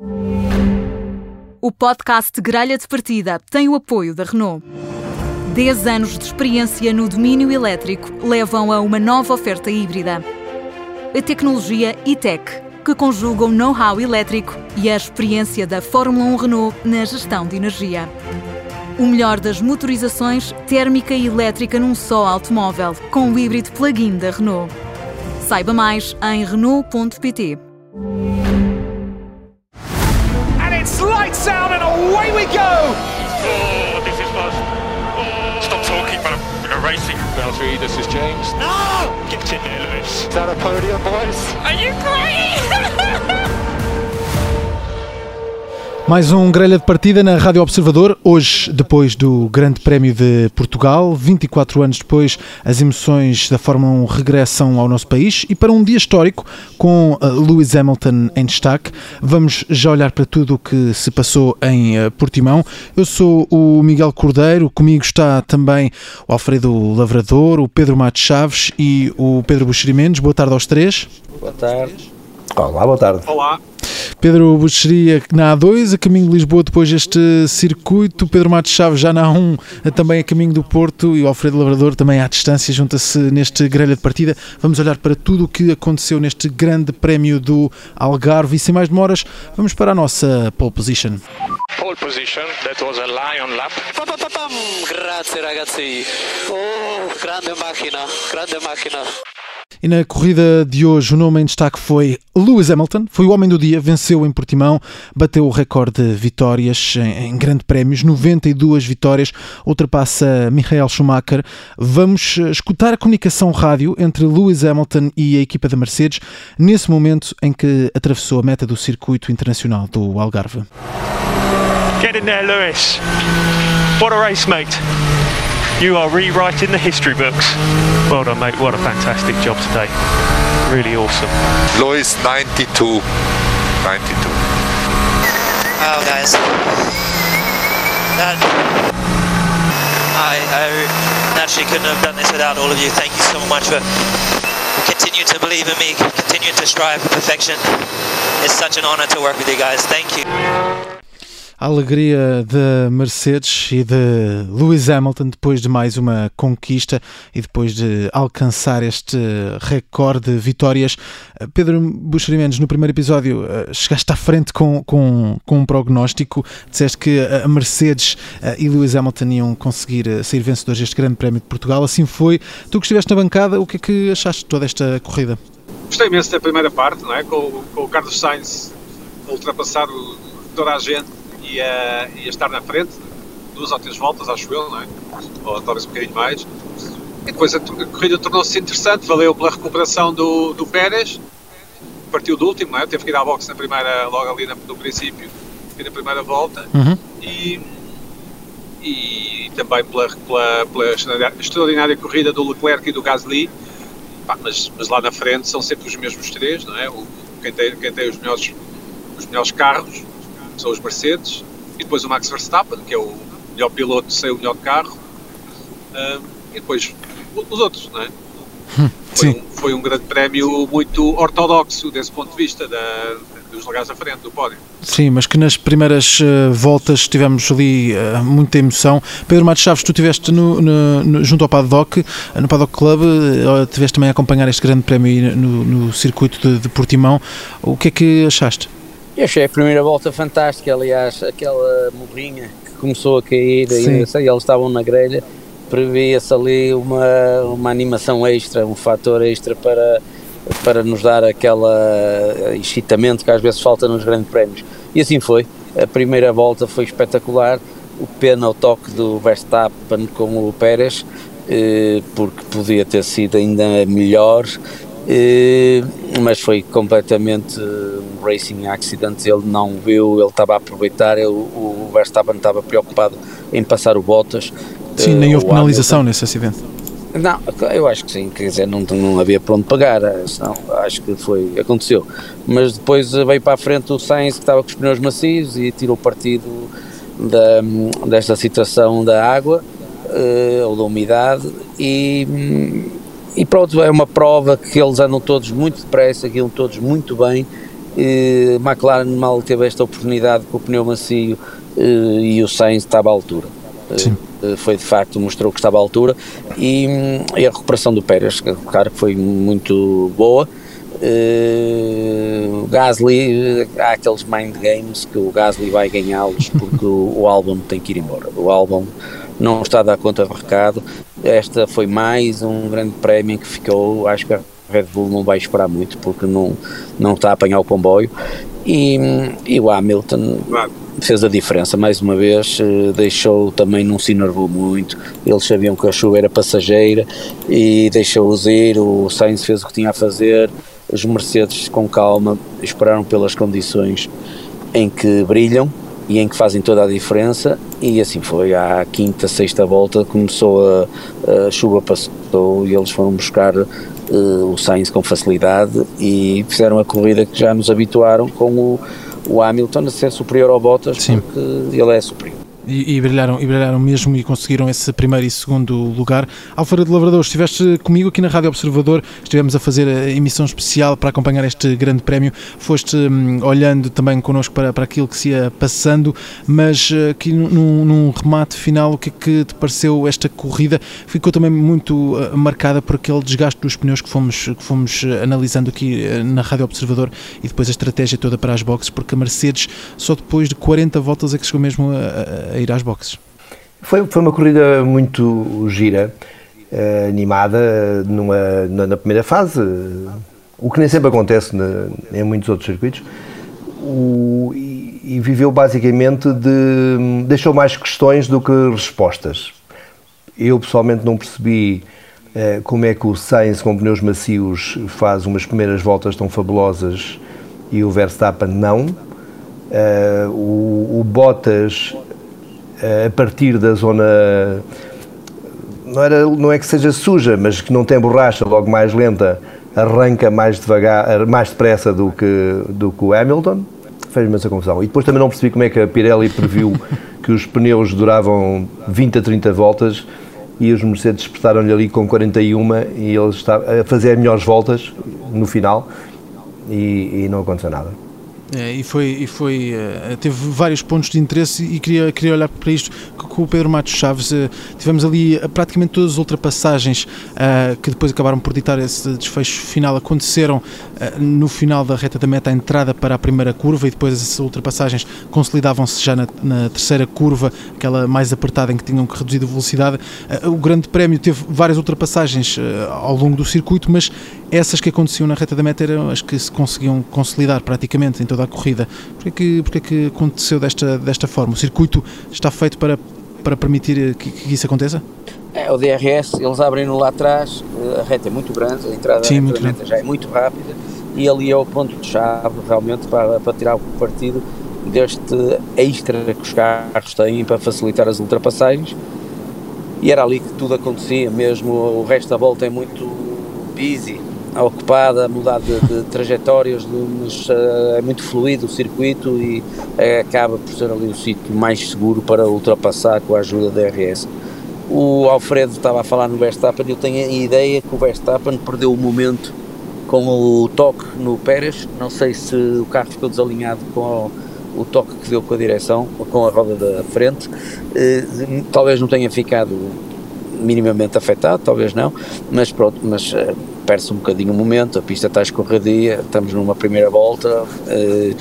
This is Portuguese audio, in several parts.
O podcast Gralha de Partida tem o apoio da Renault. 10 anos de experiência no domínio elétrico levam a uma nova oferta híbrida. A tecnologia e-tech, que conjuga o know-how elétrico e a experiência da Fórmula 1 Renault na gestão de energia. O melhor das motorizações térmica e elétrica num só automóvel, com o híbrido plug-in da Renault. Saiba mais em Renault.pt. away we go! Oh, this is fun. Oh, stop talking, but I'm, I'm racing. Valtteri, this is James. No! Get in there, Lewis. Is that a podium, boys? Are you crying? Mais um grelha de partida na Rádio Observador, hoje depois do Grande Prémio de Portugal, 24 anos depois as emoções da Fórmula 1 regressam ao nosso país e para um dia histórico com uh, Lewis Hamilton em destaque, vamos já olhar para tudo o que se passou em uh, Portimão. Eu sou o Miguel Cordeiro, comigo está também o Alfredo Lavrador, o Pedro Matos Chaves e o Pedro Buxerimentos. Boa tarde aos três. Boa tarde. Olá, boa tarde. Olá. Pedro Buxeria na A2, a caminho de Lisboa depois deste circuito, Pedro Matos Chaves já na A1, também a caminho do Porto e o Alfredo Lavrador também à distância, junta-se neste grelha de partida. Vamos olhar para tudo o que aconteceu neste grande prémio do Algarve e sem mais demoras, vamos para a nossa pole position. Pole position, that was a lion lap. Pa, pa, pa, pam. Grazie ragazzi. Oh, grande macchina, grande macchina. E na corrida de hoje o nome em destaque foi Lewis Hamilton, foi o homem do dia, venceu em Portimão, bateu o recorde de vitórias em, em grande prémios, 92 vitórias, ultrapassa Michael Schumacher. Vamos eh, escutar a comunicação rádio entre Lewis Hamilton e a equipa da Mercedes nesse momento em que atravessou a meta do circuito internacional do Algarve. Get in there, Lewis. What a race, mate. You are rewriting the history books. Well done, mate. What a fantastic job today. Really awesome. Lois 92. 92. Oh, guys. That. I, I naturally couldn't have done this without all of you. Thank you so much for continuing to believe in me, continuing to strive for perfection. It's such an honor to work with you guys. Thank you. A alegria de Mercedes e de Lewis Hamilton depois de mais uma conquista e depois de alcançar este recorde de vitórias. Pedro Buxerimentos, no primeiro episódio, eh, chegaste à frente com, com, com um prognóstico. Disseste que a Mercedes eh, e Lewis Hamilton iam conseguir eh, sair vencedores deste Grande Prémio de Portugal. Assim foi. Tu que estiveste na bancada, o que é que achaste de toda esta corrida? Gostei imenso da primeira parte, não é? com, com o Carlos Sainz ultrapassar toda a gente e a, e a estar na frente, duas ou três voltas, acho eu, não é? ou talvez um bocadinho mais. E depois a, corrida tornou-se interessante, valeu pela recuperação do, do Pérez, partiu do último, não é? teve que ir à boxe na primeira, logo ali no princípio, e na primeira volta. Uhum. E, e também pela, pela, pela extraordinária- extraordinária corrida do Leclerc e do Gasly. Pá, mas, mas lá na frente são sempre os mesmos três, não é? O, quem, tem, quem tem os melhores, os melhores carros são os Mercedes e depois o Max Verstappen, que é o melhor piloto sem o melhor carro, Ah, e depois os outros, não é? Foi, Sim. um, foi um grande prémio muito ortodoxo desse ponto de vista da, dos lugares à frente do pódio. Sim, mas que nas primeiras eh, voltas tivemos ali eh, muita emoção. Pedro Matos Chaves, tu estiveste no, no- no- junto ao Paddock, eh, no Paddock Club, uh, estiveste também a acompanhar este grande prémio no circuito de, de Portimão. O que é que achaste? Eu achei a primeira volta fantástica, aliás, aquela morrinha que começou a cair, e sei, eles estavam na grelha, previa-se ali uma, uma animação extra, um fator extra para, para nos dar aquela excitamento que às vezes falta nos grandes prémios. E assim foi. A primeira volta foi espetacular, o pena o toque do Verstappen com o Pérez, eh, porque podia ter sido ainda melhor, eh, mas foi completamente eh, um racing accident, ele não viu, ele estava a aproveitar, ele- o Verstappen estava preocupado em passar o Bottas. Sim, eh, nem houve o penalização nesse acidente. não, eu acho que sim, quer dizer, não, não havia para onde pagar, eh, senão acho que foi, aconteceu. Mas depois eh, veio para a frente o Sainz que estava com os pneus macios e tirou partido da, desta situação da água eh, ou da umidade e, hum, e pronto, é uma prova que eles andam todos muito depressa, que iam todos muito bem E McLaren mal teve esta oportunidade com o pneu macio e o Sainz estava à altura. Sim. Foi de facto, mostrou que estava à altura e, e a recuperação do Pérez, claro que foi muito boa. Uh, o Gasly, há aqueles mind games que o Gasly vai ganhá-los porque o, o álbum tem que ir embora. O álbum não está a dar conta do recado. Esta foi mais um grande prémio que ficou. Acho que a Red Bull não vai esperar muito porque não, não está a apanhar o comboio. E, e o Hamilton fez a diferença mais uma vez, eh, deixou também, não se enervou muito. Eles sabiam que a chuva era passageira e deixou-os ir. O Sainz fez o que tinha a fazer. Os Mercedes, com calma, esperaram pelas condições em que brilham e em que fazem toda a diferença e assim foi, à quinta, sexta volta começou a, a chuva passou e eles foram buscar uh, o Sainz com facilidade e fizeram a corrida que já nos habituaram com o, o Hamilton a ser superior ao Bottas Sim. porque ele é superior. E, e, brilharam, e brilharam mesmo e conseguiram esse primeiro e segundo lugar. Alfredo Lavrador, estiveste comigo aqui na Rádio Observador, estivemos a fazer a emissão especial para acompanhar este grande prémio. Foste hum, olhando também connosco para, para aquilo que se ia passando, mas eh, aqui num, num, remate final, o que é que te pareceu esta corrida? Ficou também muito uh, marcada por aquele desgaste dos pneus que fomos, que fomos analisando aqui uh, na Rádio Observador e depois a estratégia toda para as boxes, porque a Mercedes só depois de 40 voltas é que chegou mesmo a, a ir às boxes. Foi, foi uma corrida muito gira, uh, animada numa, na, primeira fase, o que nem sempre acontece na, em muitos outros circuitos, o, e, e, viveu basicamente de. deixou mais questões do que respostas. Eu pessoalmente não percebi uh, como é que o Sainz com pneus macios faz umas primeiras voltas tão fabulosas e o Verstappen não. Uh, o, o Bottas eh, a partir da zona não, era, não é que seja suja, mas que não tem borracha, logo mais lenta, arranca mais devagar, mais depressa do que, do que o Hamilton. Fez-me essa confusão. E depois também não percebi como é que a Pirelli previu que os pneus duravam 20 a 30 voltas e os Mercedes espetaram-lhe ali com 41 e ele está a fazer melhores voltas no final e, e não aconteceu nada. É, e foi, e foi uh, teve vários pontos de interesse e queria, queria olhar para isto com o Pedro Matos Chaves. Uh, tivemos ali uh, praticamente todas as ultrapassagens que depois acabaram por ditar esse desfecho final. Aconteceram no final da reta da meta, a entrada para a primeira curva e depois essas ultrapassagens consolidavam-se já na, na, terceira curva, aquela mais apertada em que tinham que reduzir a velocidade. o Grande Prémio teve várias ultrapassagens ao longo do circuito, mas essas que aconteciam na reta da meta eram as que se conseguiam consolidar praticamente em toda a corrida. Porquê que, porquê que aconteceu desta, desta forma? O circuito está feito para, para permitir que, que isso aconteça? É, o DRS, eles abrem-no lá atrás, a reta é muito grande, a entrada Sim, da meta já é muito rápida e ali é o ponto de chave realmente para, para tirar o partido deste extra que os carros têm para facilitar as ultrapassagens. E era ali que tudo acontecia mesmo, o resto da volta é muito busy, ocupada, mudar de, de trajetórias, mas uh, é muito fluido o circuito e uh, acaba por ser ali o sítio mais seguro para ultrapassar com a ajuda da DRS. O Alfredo estava a falar no Verstappen, eu tenho a ideia que o Verstappen perdeu o momento com o toque no Pérez, não sei se o carro ficou desalinhado com o, o toque que deu com a direção, com a roda da frente, uh, talvez não tenha ficado minimamente afetado, talvez não, mas pronto, mas perde-se um bocadinho o momento, a pista está escorregadia, estamos numa primeira volta, eh,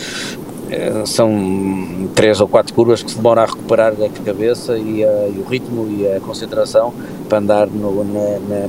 são três ou quatro curvas que se demoram a recuperar a cabeça e, a, e o ritmo e a concentração para andar no, na, na,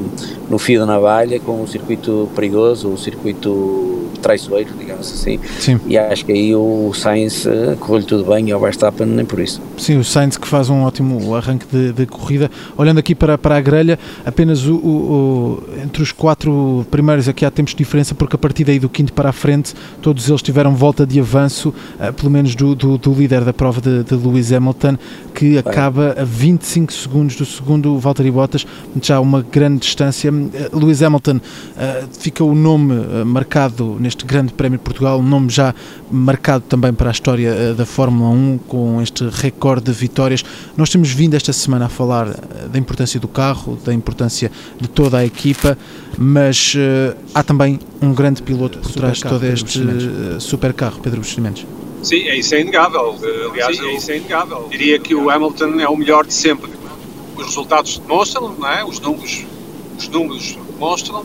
no fio da navalha com um circuito perigoso, um circuito traiçoeiro, digamos assim. Sim. E acho que aí o Sainz uh, correu-lhe tudo bem e o Verstappen nem por isso. Sim, o Sainz que faz um ótimo arranque de, de corrida. Olhando aqui para, para a grelha, apenas o, o, o, entre os quatro primeiros aqui há tempos de diferença, porque a partir daí do quinto para a frente, todos eles tiveram volta de avanço. Uh, pelo menos do, do, do, líder da prova de, de Lewis Hamilton, que acaba a 25 segundos do segundo Valtteri Bottas, já uma grande distância. Uh, Lewis Hamilton uh, fica o nome marcado neste Grande Prémio de Portugal, um nome já marcado também para a história da Fórmula 1, com este recorde de vitórias. Nós temos vindo esta semana a falar da importância do carro, da importância de toda a equipa, mas há também um grande piloto por trás de todo este super carro, Pedro Buscamentos. Sim, é isso é inegável. Aliás, Sim, é isso é inegável. Diria que o Hamilton é o melhor de sempre. Os resultados demonstram, não é? Os números, os números demonstram,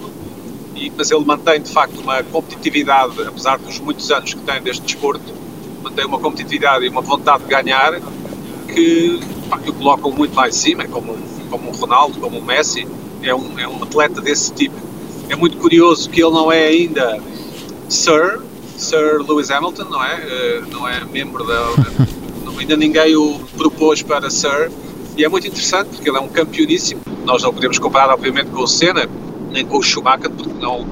e, mas ele mantém de facto uma competitividade, apesar dos muitos anos que tem deste desporto, mantém uma competitividade e uma vontade de ganhar que, pá, que o colocam muito lá em cima, como, como um Ronaldo, como um Messi. É um, é um atleta desse tipo. É muito curioso que ele não é ainda Sir, Sir Lewis Hamilton, não é? Uh, não é membro da. não, ainda ninguém o propôs para Sir. E é muito interessante porque ele é um campeoníssimo. Nós não podemos comparar, obviamente, com o Senna, nem com o Schumacher, porque não,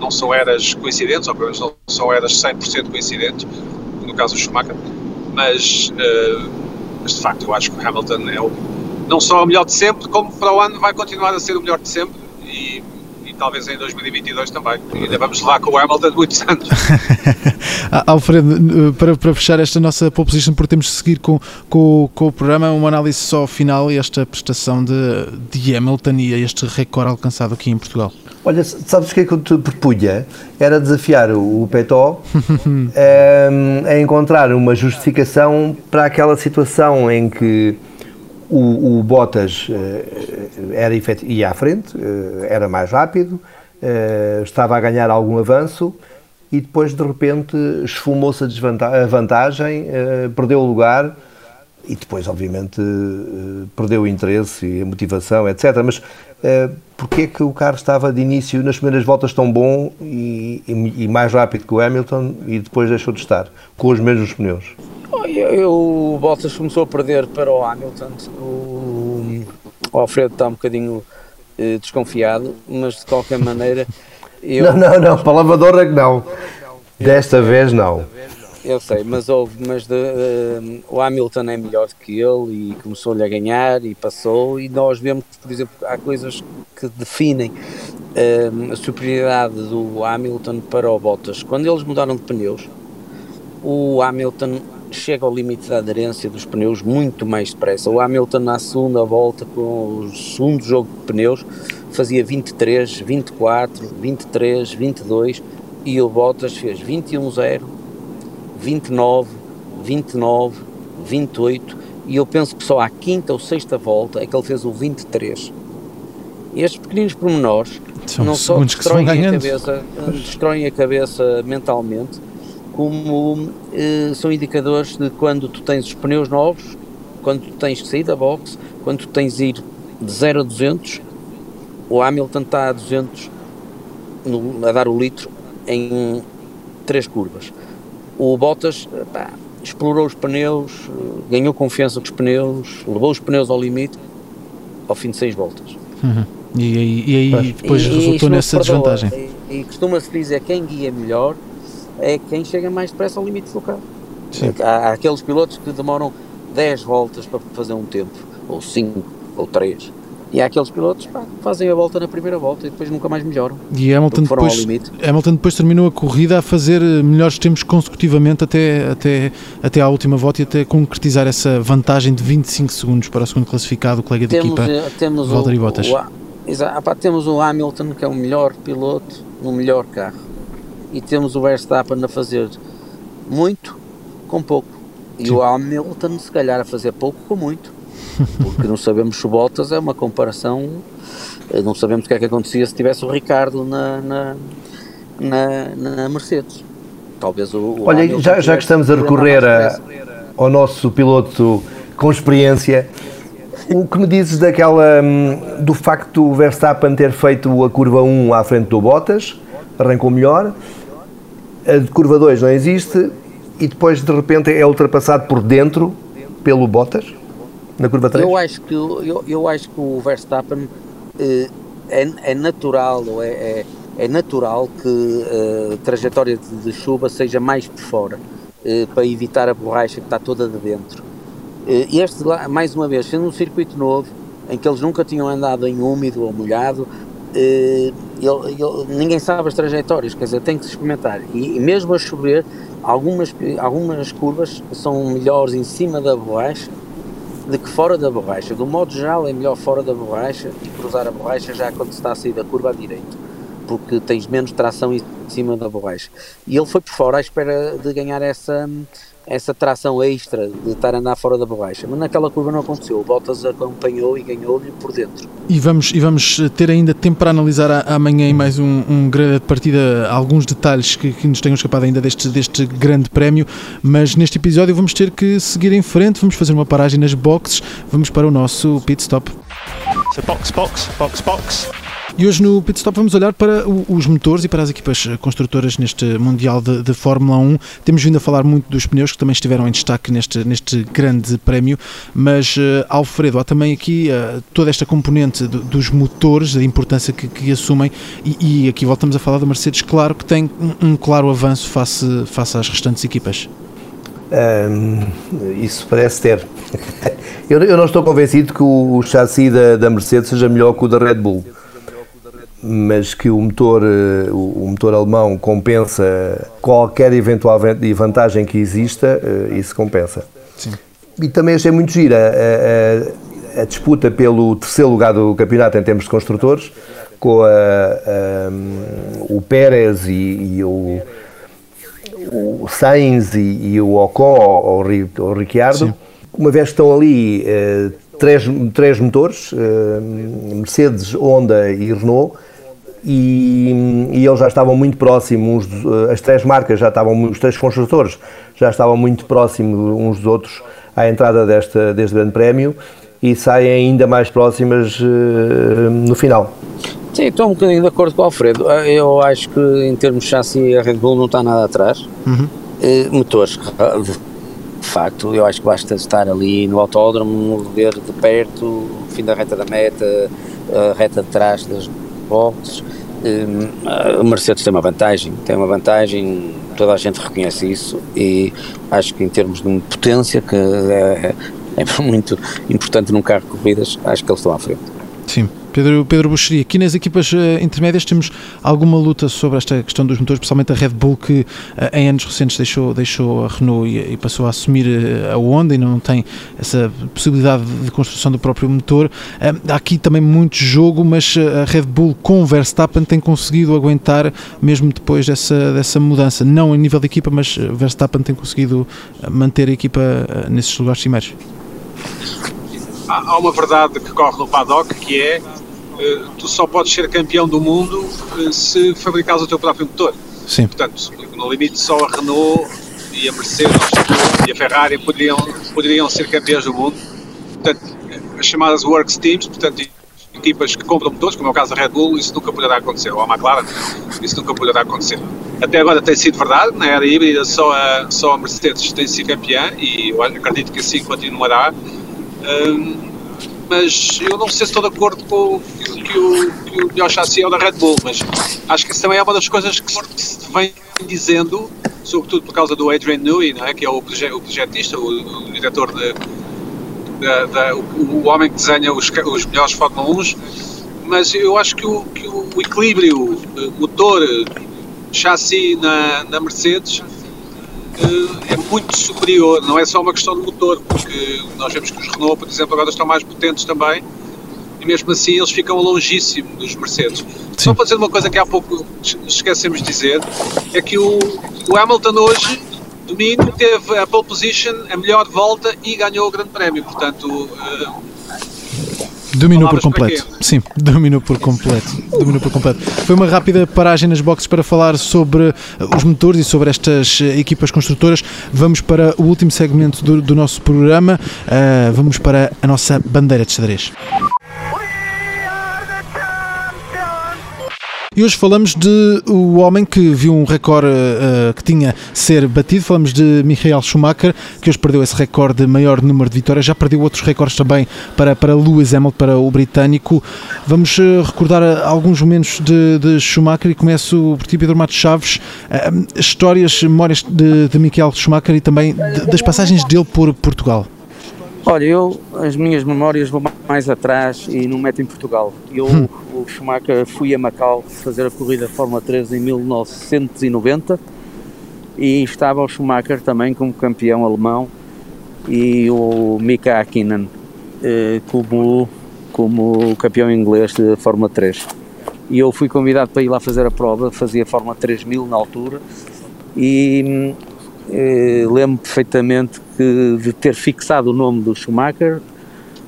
não são eras coincidentes, ou pelo menos não são eras 100% coincidentes, no caso do Schumacher. Mas, uh, mas de facto, eu acho que o Hamilton é o, não só o melhor de sempre, como para o ano vai continuar a ser o melhor de sempre. Talvez em 2022 também. E ainda vamos lá com o Hamilton muitos anos. Alfredo, para, para fechar esta nossa pole position, porque temos de seguir com, com, com o programa, uma análise só final e esta prestação de, de Hamilton e este recorde alcançado aqui em Portugal. Olha, sabes o que é que eu te propunha? Era desafiar o Petó um, ehm, a encontrar uma justificação para aquela situação em que o, o Bottas uh, era ia à frente, uh, era mais rápido, estava a ganhar algum avanço e depois de repente esfumou-se a, a, vantagem, perdeu o lugar e depois obviamente perdeu o interesse e a motivação, etc. Mas uh, porquê é que o carro estava de início nas primeiras voltas tão bom e, e, e mais rápido que o Hamilton e depois deixou de estar com os mesmos pneus? Eu, eu, o Bottas começou a perder para o Hamilton. O, o Alfredo está um bocadinho eh, desconfiado, mas de qualquer maneira. Eu, não, não, não, palavra de honra que não. Desta vez não. Eu sei, mas houve, mas de, uh, o Hamilton é melhor que ele e começou-lhe a ganhar e passou. E nós vemos, por exemplo, há coisas que definem uh, a superioridade do Hamilton para o Bottas. Quando eles mudaram de pneus, o Hamilton chega ao limite da aderência dos pneus muito mais depressa. O Hamilton na segunda volta, com o segundo jogo de pneus, fazia 23, 24, 23, 22 e o Bottas fez 21-0, 29, 29, 28 e eu penso que só à quinta ou sexta volta é que ele fez o 23. Estes pequeninos pormenores São não só destroem a, cabeça, destroem a cabeça mentalmente, como eh, são indicadores de quando tu tens os pneus novos, quando tu tens que sair da box, quando tu tens de ir de 0 a 200, o Hamilton está a 200 no, a dar o litro em três curvas. O Bottas pá, explorou os pneus, ganhou confiança com os pneus, levou os pneus ao limite ao fim de seis voltas. Uhum. E aí, e aí depois e, resultou e nessa desvantagem. E, e costuma-se dizer quem guia melhor é quem chega mais depressa ao limite do carro. Há, há, aqueles pilotos que demoram 10 voltas para fazer um tempo, ou 5, ou 3. E há aqueles pilotos pá, que fazem a volta na primeira volta e depois nunca mais melhoram. E Hamilton depois, Hamilton depois terminou a corrida a fazer eh, melhores tempos consecutivamente até, até, até à última volta e até concretizar essa vantagem de 25 segundos para o segundo classificado, o colega de temos, equipa, eh, temos Valtteri Bottas. O, o, temos o Hamilton, que é o melhor piloto no melhor carro e temos o Verstappen a fazer muito com pouco. E Sim. o Hamilton, se calhar, a fazer pouco com muito. Porque não sabemos se o Bottas é uma comparação. Eh, não sabemos o que é que acontecia se tivesse o Ricardo na, na, na, na Mercedes. Talvez o. o Olha, já, já que estamos a recorrer a, ao nosso piloto com experiência, o que me dizes daquela. Hum, do facto do Verstappen ter feito a curva 1 à frente do Bottas, arrancou melhor, a de curva 2 não existe e depois de repente é ultrapassado por dentro pelo Bottas na curva 3? Eu acho que, eu, eu acho que o Verstappen eh, é, é, natural, é, é, é natural que eh, a trajetória de, de, chuva seja mais por fora. eh, para evitar a borracha que está toda de dentro. Este, mais uma vez, sendo um circuito novo, em que eles nunca tinham andado em úmido ou molhado, ele, ele, ninguém sabe as trajetórias, quer dizer, tem que se experimentar. E, e, mesmo a chover, algumas, algumas curvas são melhores em cima da borracha do que fora da borracha. Do modo geral, é melhor fora da borracha e cruzar a borracha já quando se está a sair da curva à direita, porque tens menos tração em cima da borracha. E ele foi por fora à espera de ganhar essa, essa tração extra de estar a andar fora da borracha, mas naquela curva não aconteceu. O Bottas acompanhou e ganhou-lhe por dentro. E vamos, e vamos ter ainda tempo para analisar amanhã em mais um, um grande partida alguns detalhes que, que, nos tenham escapado ainda deste, deste grande prémio, mas neste episódio vamos ter que seguir em frente, vamos fazer uma paragem nas boxes, vamos para o nosso pit stop. So box, box, box, box. E hoje no Pit Stop vamos olhar para os motores e para as equipas construtoras neste Mundial de, de, Fórmula 1. Temos vindo a falar muito dos pneus que também estiveram em destaque neste, neste grande prémio, mas uh, Alfredo, há também aqui uh, toda esta componente do, dos motores, da importância que, que assumem e, e, aqui voltamos a falar da Mercedes, claro que tem um, um claro avanço face, face às restantes equipas. Isso parece ter. eu, eu, não estou convencido que o, o chassi da, da Mercedes seja melhor que o da Red Bull mas que o motor, eh, o motor alemão compensa qualquer eventual vantagem que exista, eh, isso compensa. Sim. E também achei muito gira a, a, a, disputa pelo terceiro lugar do campeonato em termos de construtores, com a, o Pérez e, e o, o, Sainz e, e o Ocon, o, o Ricciardo, Sim. uma vez que estão ali eh, três, três motores, Mercedes, Honda e Renault, e, e, eles já estavam muito próximos, eh, as três marcas já estavam, os três construtores já estavam muito próximos uns dos outros à entrada desta, deste grande prémio e saem ainda mais próximas uh, no final. Sim, estou um bocadinho de acordo com o Alfredo. Eh, eu acho que em termos de chassi a Red Bull não está nada atrás. Uhum. Uh, motores, de facto, eu acho que basta estar ali no autódromo, ver de perto o fim da reta da meta, a reta de trás das boxes a Mercedes tem uma vantagem, tem uma vantagem, toda a gente reconhece isso e acho que em termos de potência, que é, é muito importante num carro de corridas, acho que eles estão à frente. Sim. Pedro, Pedro Buxeri, aqui nas equipas uh, intermédias temos alguma luta sobre esta questão dos motores, especialmente a Red Bull que uh, em anos recentes deixou, deixou a Renault e, e passou a assumir uh, a Honda e não tem essa possibilidade de construção do próprio motor. há aqui também muito jogo, mas a Red Bull com o Verstappen tem conseguido aguentar mesmo depois dessa, dessa mudança, não em nível de equipa, mas Verstappen tem conseguido manter a equipa nesses lugares cimeiros. Há uma verdade que corre no paddock que é tu só podes ser campeão do mundo eh, se fabricares o teu próprio motor. Sim. Portanto, no limite só a Renault e a Mercedes e a Ferrari poderiam, poderiam ser campeões do mundo. Portanto, as chamadas Works Teams, portanto, equipas que compram motores, como é o caso da Red Bull, isso nunca poderá acontecer, ou a McLaren, isso nunca poderá acontecer. Até agora tem sido verdade, na era híbrida só a, só a Mercedes tem sido campeã e eu acredito que assim continuará. Um, mas eu não sei se estou de acordo com que, que, o, que o melhor chassi é o da Red Bull, mas acho que isso também é uma das coisas que se vem dizendo, sobretudo por causa do Adrian Newey, não é? que é o, proje, o projetista, o, o diretor de, o, o, homem que desenha os, os melhores Fórmula 1, mas eu acho que o, que o equilíbrio motor, chassi na, na Mercedes eh, é muito superior, não é só uma questão de motor, porque nós vemos que os Renault, por exemplo, agora estão mais potentes também, e mesmo assim eles ficam longíssimo dos Mercedes. Só para dizer uma coisa que há pouco esquecemos de dizer, é que o, o Hamilton hoje, domingo, teve a pole position, a melhor volta e ganhou o grande prémio, portanto... Uh, Dominou por completo. Sim, dominou por completo. Dominou por completo. Foi uma rápida paragem nas boxes para falar sobre os motores e sobre estas eh, equipas construtoras. Vamos para o último segmento do, do nosso programa. Uh, vamos para a nossa bandeira de xadrez. E hoje falamos de o homem que viu um recorde uh, que tinha ser batido. Falamos de Michael Schumacher, que hoje perdeu esse recorde de maior número de vitórias. Já perdeu outros recordes também para, para Lewis Hamilton, para o britânico. Vamos uh, recordar alguns momentos de, de, Schumacher e começo por ti, Pedro Matos Chaves. Uh, histórias, memórias de, de Michael Schumacher e também de, das passagens dele por Portugal. Olha, eu, as minhas memórias vão mais atrás e não meto em Portugal. Eu, hum. o Schumacher, fui a Macau fazer a corrida Fórmula 3 em 1990 e estava o Schumacher também como campeão alemão e o Mika Hakkinen eh, como, como campeão inglês de Fórmula 3. E eu fui convidado para ir lá fazer a prova, fazia Fórmula 3000 na altura e eh, lembro perfeitamente que, de ter fixado o nome do Schumacher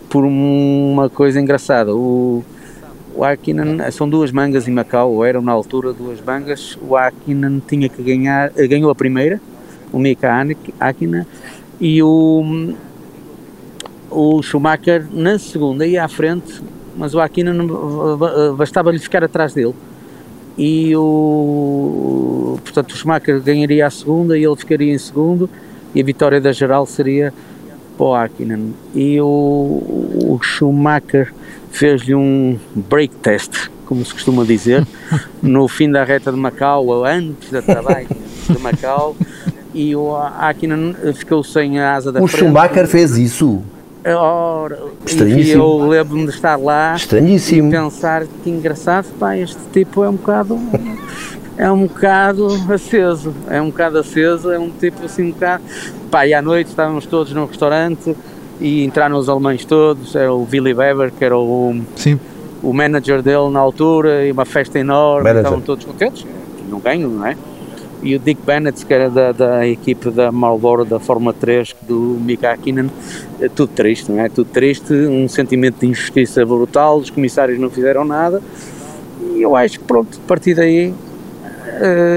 por uma coisa engraçada. O, o Akinen, são duas mangas em Macau, ou eram na altura duas mangas. O Akinen tinha que ganhar, ganhou a primeira, o Mika Akinen, e o, o Schumacher na segunda ia à frente, mas o Akinen bastava-lhe ficar atrás dele e o portanto o Schumacher ganharia a segunda e ele ficaria em segundo e a vitória da geral seria para o Hakkinen e o, o Schumacher fez-lhe um break test como se costuma dizer no fim da reta de Macau ou antes da trabalho de Macau e o Hakkinen ficou sem a asa da o frente. Schumacher fez isso? Ora, e eu lembro-me de estar lá Estranhíssimo. e pensar que engraçado, pá, este tipo é um bocado é um bocado aceso, é um bocado aceso, é um tipo assim um bocado pá, e à noite estávamos todos num restaurante e entraram os alemães todos, era o Willy Weber que era o, Sim. o manager dele na altura e uma festa enorme, Manager. estavam todos contentes, não ganho, não é? e o Dick Bennett, que era da, da equipe da Marlboro da Fórmula 3 do Mika Hakkinen, é tudo triste, não é? Tudo triste, um sentimento de injustiça brutal, os comissários não fizeram nada e eu acho que pronto, a partir daí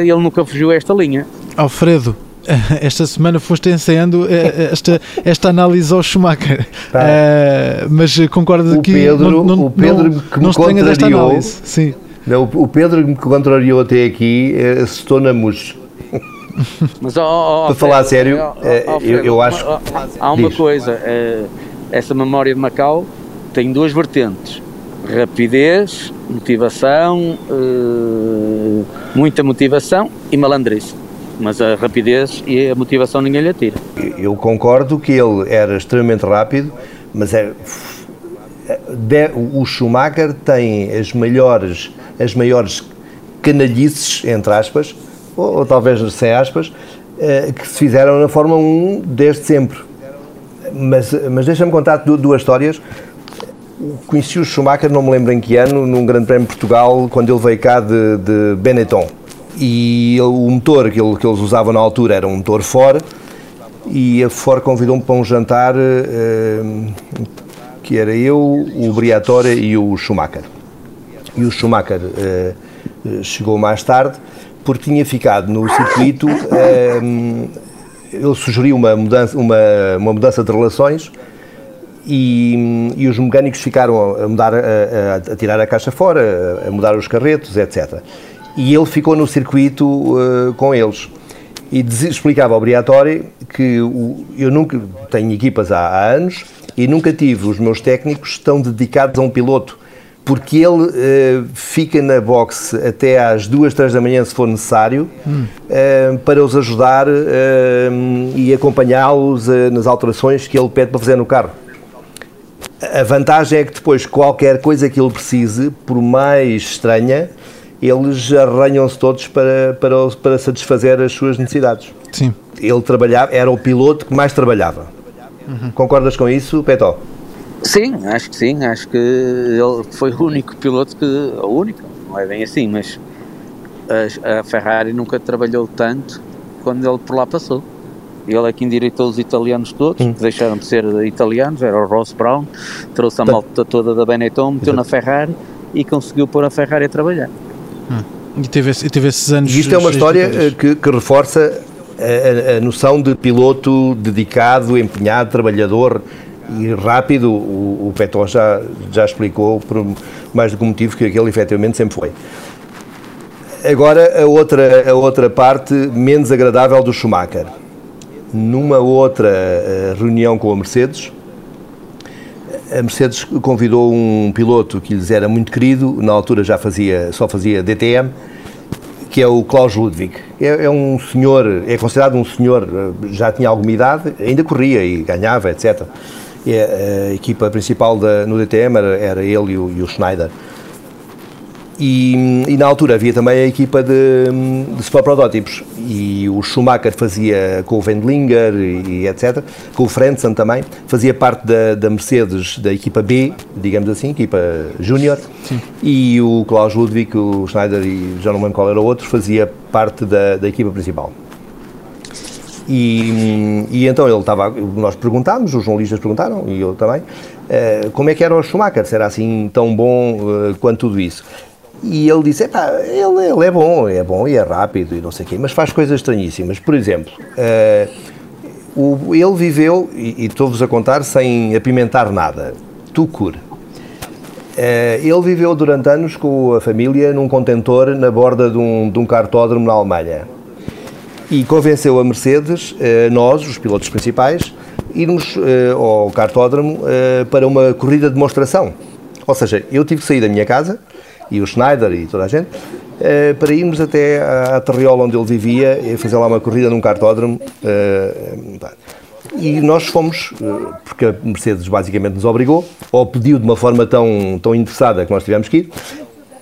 ele nunca fugiu a esta linha. Alfredo, esta semana foste ensaiando eh, esta, esta análise ao Schumacher, tá. uh, mas concordo o que Pedro, não, não, o Pedro não, que não me contrariou, Sim. Não, o Pedro que me contrariou até aqui assustou na mus. Mas, oh, oh, Para falar a sério, oh, eu, eu acho. Há uma Diz. coisa, eh, essa memória de Macau tem duas vertentes: rapidez, motivação, eh, muita motivação e malandrice. Mas a rapidez e a motivação ninguém lhe atira. Eu concordo que ele era extremamente rápido, mas é, de- o Schumacher tem as maiores, as maiores canalhices, entre aspas, ou, ou talvez sem aspas, eh, que se fizeram na Fórmula 1 desde sempre. Mas, mas deixa-me contar du- duas histórias. Conheci o Schumacher, não me lembro em que ano, num Grande Prémio de Portugal, quando ele veio cá de, de Benetton. E ele- o motor que, ele- que eles usavam na altura era um motor Ford, e a Ford convidou-me para um jantar eh, que era eu, o Briatore e o Schumacher. E o Schumacher eh, eh, chegou mais tarde porque tinha ficado no circuito. ele sugeriu uma mudança, uma, uma mudança de relações e, e os mecânicos ficaram a, mudar, a, a- a tirar a caixa fora, a, mudar os carretos, etc. E ele ficou no circuito eh, com eles. E diz- explicava ao Briatore que o- eu nunca tenho equipas há, há anos e nunca tive os meus técnicos tão dedicados a um piloto. Porque ele eh, fica na boxe até às duas, três da manhã, se for necessário, eh, para os ajudar e acompanhá-los nas alterações que ele pede para fazer no carro. A vantagem é que depois qualquer coisa que ele precise, por mais estranha, eles arranham-se todos para, para, para satisfazer as suas necessidades. Sim. Ele trabalhava, era o piloto que mais trabalhava. Concordas com isso, Petó? Sim, acho que sim, acho que ele foi o único piloto que, o único, não é bem assim, mas a, a Ferrari nunca trabalhou tanto quando ele por lá passou. Ele é que endireitou os italianos todos, que deixaram de ser italianos, era o Ross Brown, trouxe a malta toda da Benetton, meteu na Ferrari e conseguiu pôr a Ferrari a trabalhar. E teve, esse- e teve esses anos. E isto é uma história eh, que, que reforça a, a- a noção de piloto dedicado, empenhado, trabalhador e rápido. O, o Petó já, já explicou por mais do que um motivo que aquele efetivamente sempre foi. Agora, a outra, a outra parte menos agradável do Schumacher. Numa outra uh, reunião com a Mercedes, a Mercedes convidou um piloto que lhes era muito querido, na altura já fazia, só fazia DTM, que é o Klaus Ludwig. É, é, um senhor, é considerado um senhor, eh, já tinha alguma idade, ainda corria e ganhava, etc. E a, a equipa principal da, no DTM era, era ele e o, e o Schneider. E, e, na altura havia também a equipa de, de Sport Protótipos. E o Schumacher fazia com o Wendlinger e, e etc, com o Frentzen também, fazia parte da, da, Mercedes da equipa B, digamos assim, equipa Júnior, e o Klaus Ludwig, o Schneider e já não lembro qual era o outro, fazia parte da, da equipa principal. E, e, então ele estava, nós perguntámos, os jornalistas perguntaram, e eu também, uh, como é que era o Schumacher, será assim tão bom uh, quanto tudo isso? E ele disse, ele, ele é bom, é bom e é rápido e não sei o quê, mas faz coisas estranhíssimas. Por exemplo, uh, o, ele viveu, e, e estou-vos a contar sem apimentar nada, Tucur. Uh, ele viveu durante anos com a família num contentor na borda de um, de um cartódromo na Alemanha. E convenceu a Mercedes, uh, nós, os pilotos principais, irmos ao cartódromo para uma corrida de demonstração. Ou seja, eu tive que sair da minha casa, e o Schneider e toda a gente, eh, para irmos até à Terriola onde ele vivia e fazer lá uma corrida num cartódromo. Eh, e nós fomos, eh, porque a Mercedes basicamente nos obrigou, ou pediu de uma forma tão, tão interessada que nós tivemos que ir,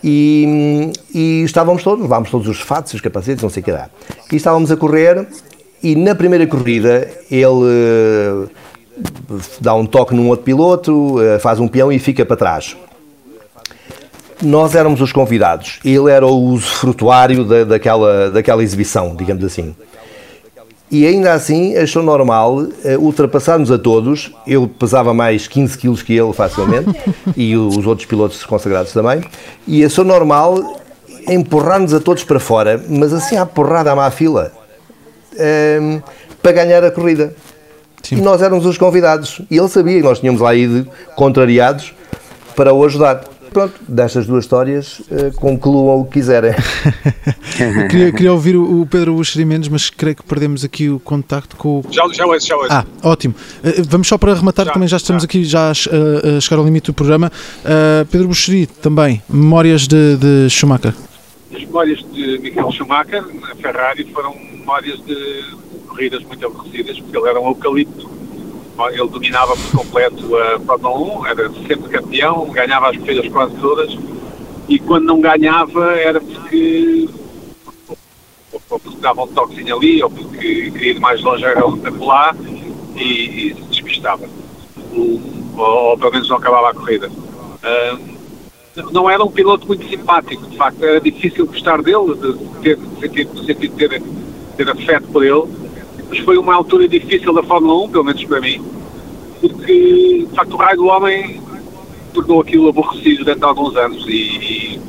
e, e estávamos todos, levámos todos os fatos, os capacetes, não sei o que dá. E estávamos a correr, e na primeira corrida ele dá um toque num outro piloto, faz um peão e fica para trás nós éramos os convidados, ele era o usufrutuário da, daquela, daquela exibição, digamos assim. E ainda assim achou normal uh, ultrapassar-nos a todos. Eu pesava mais 15 quilos que ele facilmente, e os outros pilotos consagrados também. E achou normal empurrar-nos a todos para fora, mas assim à porrada à má fila, uh, para ganhar a corrida. Sim. E nós éramos os convidados. E ele sabia que nós tínhamos lá ido contrariados para o ajudar. Pronto, destas duas histórias, uh, concluam o que quiserem. queria, queria, ouvir o Pedro Buxeri Mendes, mas creio que perdemos aqui o contacto com o. Já, já hoje, já hoje. Ah, ótimo. Uh, vamos só para rematar, já, também já estamos já. aqui já a, a, chegar ao limite do programa. Uh, Pedro Buxeri, também, memórias de, de Schumacher. As memórias de Michael Schumacher na Ferrari foram memórias de corridas muito aborrecidas, porque ele era um eucalipto ele dominava por completo a Fórmula 1, era sempre campeão, ganhava as corridas quase todas, e quando não ganhava era porque ou porque dava um toquezinho ali, ou porque queria ir mais longe a lá e, e se despistava. Ou, ou, pelo menos não acabava a corrida. Uh, não era um piloto muito simpático, de facto, era difícil gostar dele, de ter, de sentir, de ter, ter afeto por ele mas foi uma altura difícil da Fórmula 1, pelo menos para mim, porque de facto o raio do homem tornou aquilo aborrecido durante alguns anos e, e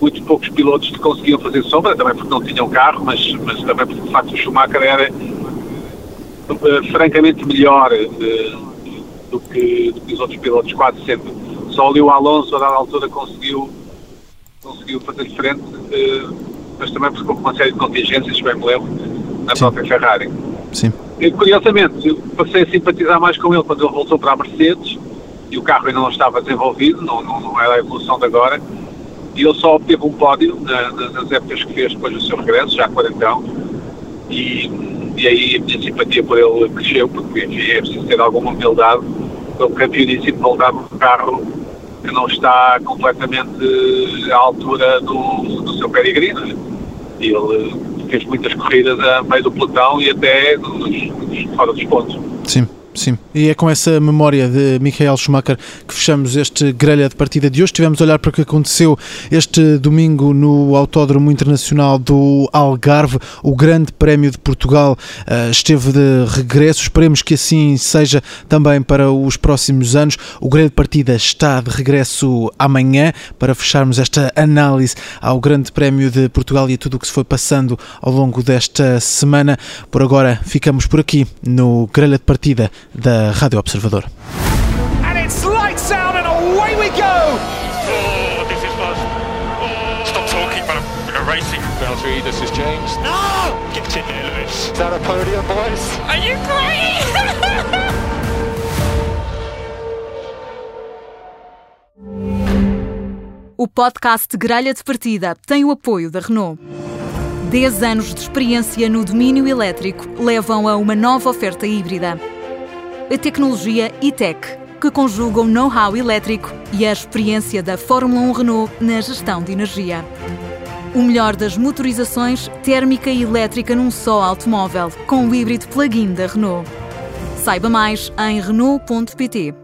muitos poucos pilotos conseguiam fazer sombra, também porque não tinham carro, mas, mas também porque de facto o Schumacher era uh, francamente melhor uh, do, que, do, que, os outros pilotos, quase sempre. Só ali o Alonso a dada altura conseguiu, conseguiu fazer frente, uh, mas também porque houve uma série de contingências, bem me lembro, na Sim. própria Ferrari. Sim. E, curiosamente, eu passei a simpatizar mais com ele quando ele voltou para a Mercedes e o carro ainda não estava desenvolvido, não, não, não era a evolução de agora. E ele só obteve um pódio na, nas épocas que fez depois do seu regresso, já quarentão. E, e aí a minha simpatia por ele cresceu, porque enfim, é preciso ter alguma humildade. Ele campeoníssimo voltar um carro que não está completamente à altura do, do seu peregrino. E ele fez muitas corridas a meio do pelotão e até fora dos pontos. Sim. Sim, e é com essa memória de Michael Schumacher que fechamos este grelha de partida de hoje. Tivemos a olhar para o que aconteceu este domingo no Autódromo Internacional do Algarve. O Grande Prémio de Portugal uh, esteve de regresso. Esperemos que assim seja também para os próximos anos. O grelha de partida está de regresso amanhã para fecharmos esta análise ao Grande Prémio de Portugal e a tudo o que se foi passando ao longo desta semana. Por agora, ficamos por aqui no grelha de partida da Rádio Observador. And it's lights out and away we go. Oh, this is fun. Oh. Stop talking, Racing. Valtteri, this is James. No! Get in there, Lewis. Is that a podium, boys? Are you crazy? O podcast Gralha de Partida tem o apoio da Renault. 10 anos de experiência no domínio elétrico levam a uma nova oferta híbrida. A tecnologia e-tech, que conjuga o know-how elétrico e a experiência da Fórmula 1 Renault na gestão de energia. O melhor das motorizações térmica e elétrica num só automóvel, com o híbrido plug-in da Renault. Saiba mais em Renault.pt.